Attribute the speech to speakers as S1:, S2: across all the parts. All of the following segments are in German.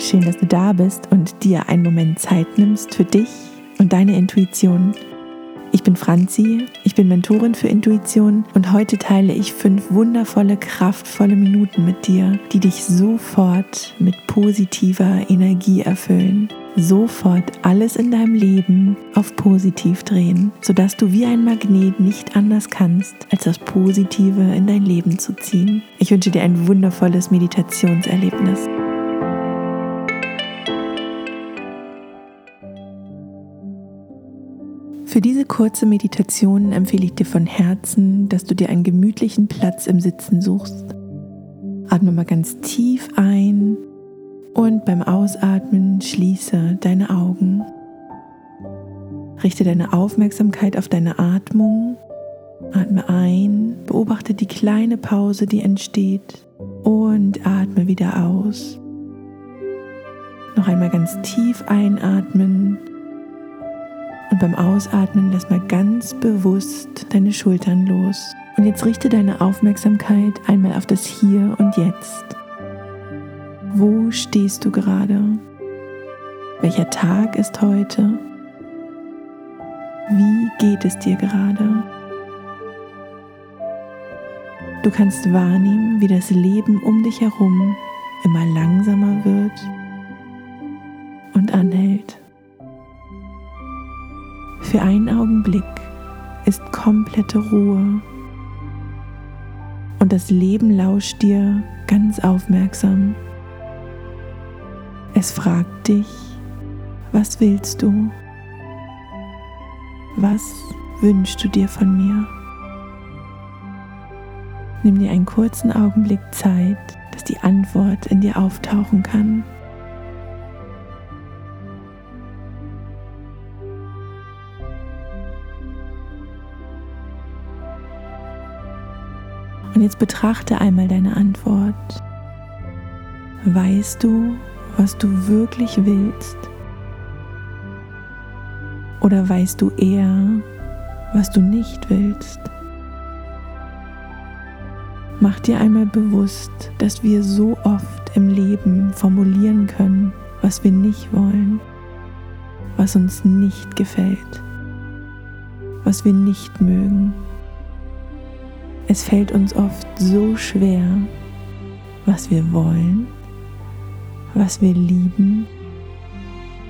S1: Schön, dass du da bist und dir einen Moment Zeit nimmst für dich und deine Intuition. Ich bin Franzi, ich bin Mentorin für Intuition und heute teile ich fünf wundervolle, kraftvolle Minuten mit dir, die dich sofort mit positiver Energie erfüllen. Sofort alles in deinem Leben auf positiv drehen, sodass du wie ein Magnet nicht anders kannst, als das Positive in dein Leben zu ziehen. Ich wünsche dir ein wundervolles Meditationserlebnis. Für diese kurze Meditation empfehle ich dir von Herzen, dass du dir einen gemütlichen Platz im Sitzen suchst. Atme mal ganz tief ein und beim Ausatmen schließe deine Augen. Richte deine Aufmerksamkeit auf deine Atmung. Atme ein, beobachte die kleine Pause, die entsteht und atme wieder aus. Noch einmal ganz tief einatmen und beim Ausatmen lass mal ganz bewusst deine Schultern los. Und jetzt richte deine Aufmerksamkeit einmal auf das Hier und Jetzt. Wo stehst du gerade? Welcher Tag ist heute? Wie geht es dir gerade? Du kannst wahrnehmen, wie das Leben um dich herum immer langsamer wird Für einen Augenblick ist komplette Ruhe und das Leben lauscht dir ganz aufmerksam. Es fragt dich, was willst du? Was wünschst du dir von mir? Nimm dir einen kurzen Augenblick Zeit, dass die Antwort in dir auftauchen kann. Und jetzt betrachte einmal deine Antwort. Weißt du, was du wirklich willst? Oder weißt du eher, was du nicht willst? Mach dir einmal bewusst, dass wir so oft im Leben formulieren können, was wir nicht wollen, was uns nicht gefällt, was wir nicht mögen. Es fällt uns oft so schwer, was wir wollen, was wir lieben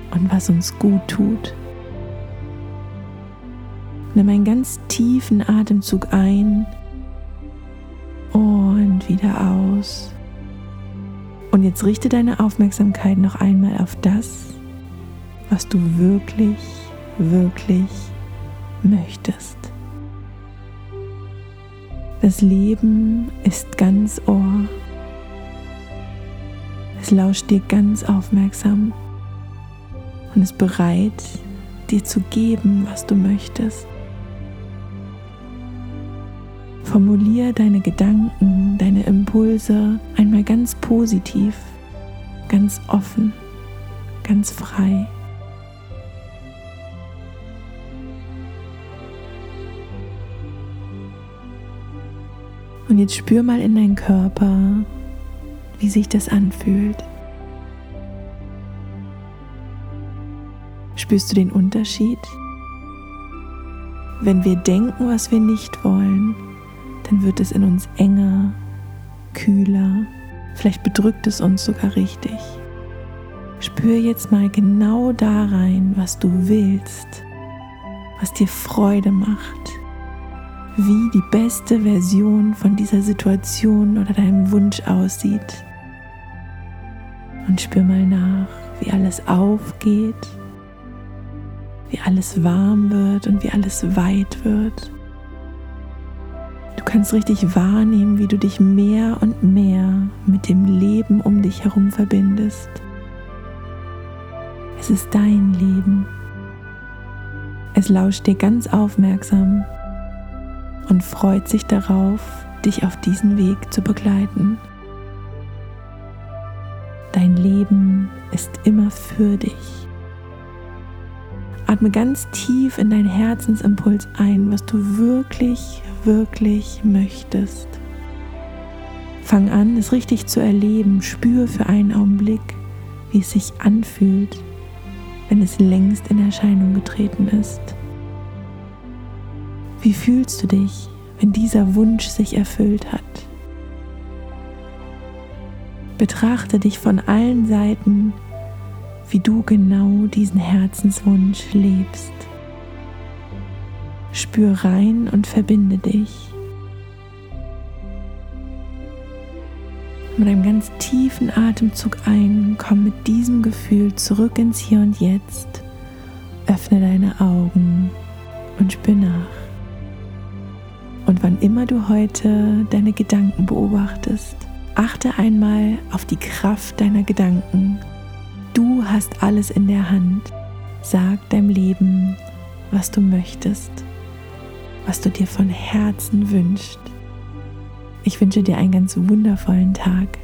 S1: und was uns gut tut. Nimm einen ganz tiefen Atemzug ein und wieder aus. Und jetzt richte deine Aufmerksamkeit noch einmal auf das, was du wirklich, wirklich möchtest. Das Leben ist ganz Ohr. Es lauscht dir ganz aufmerksam und ist bereit, dir zu geben, was du möchtest. Formulier deine Gedanken, deine Impulse einmal ganz positiv, ganz offen, ganz frei. Und jetzt spür mal in deinen Körper, wie sich das anfühlt. Spürst du den Unterschied? Wenn wir denken, was wir nicht wollen, dann wird es in uns enger, kühler, vielleicht bedrückt es uns sogar richtig. Spür jetzt mal genau da rein, was du willst, was dir Freude macht, wie die beste Version von dieser Situation oder deinem Wunsch aussieht. Und spür mal nach, wie alles aufgeht, wie alles warm wird und wie alles weit wird. Du kannst richtig wahrnehmen, wie du dich mehr und mehr mit dem Leben um dich herum verbindest. Es ist dein Leben. Es lauscht dir ganz aufmerksam und freut sich darauf, dich auf diesen Weg zu begleiten. Dein Leben ist immer für dich. Atme ganz tief in deinen Herzensimpuls ein, was du wirklich, wirklich möchtest. Fang an, es richtig zu erleben. Spür für einen Augenblick, wie es sich anfühlt, wenn es längst in Erscheinung getreten ist. Wie fühlst du dich, wenn dieser Wunsch sich erfüllt hat? Betrachte dich von allen Seiten, wie du genau diesen Herzenswunsch lebst. Spür rein und verbinde dich. Mit einem ganz tiefen Atemzug ein, komm mit diesem Gefühl zurück ins Hier und Jetzt. Öffne deine Augen und spür nach. Wann immer du heute deine Gedanken beobachtest, achte einmal auf die Kraft deiner Gedanken. Du hast alles in der Hand. Sag deinem Leben, was du möchtest, was du dir von Herzen wünschst. Ich wünsche dir einen ganz wundervollen Tag.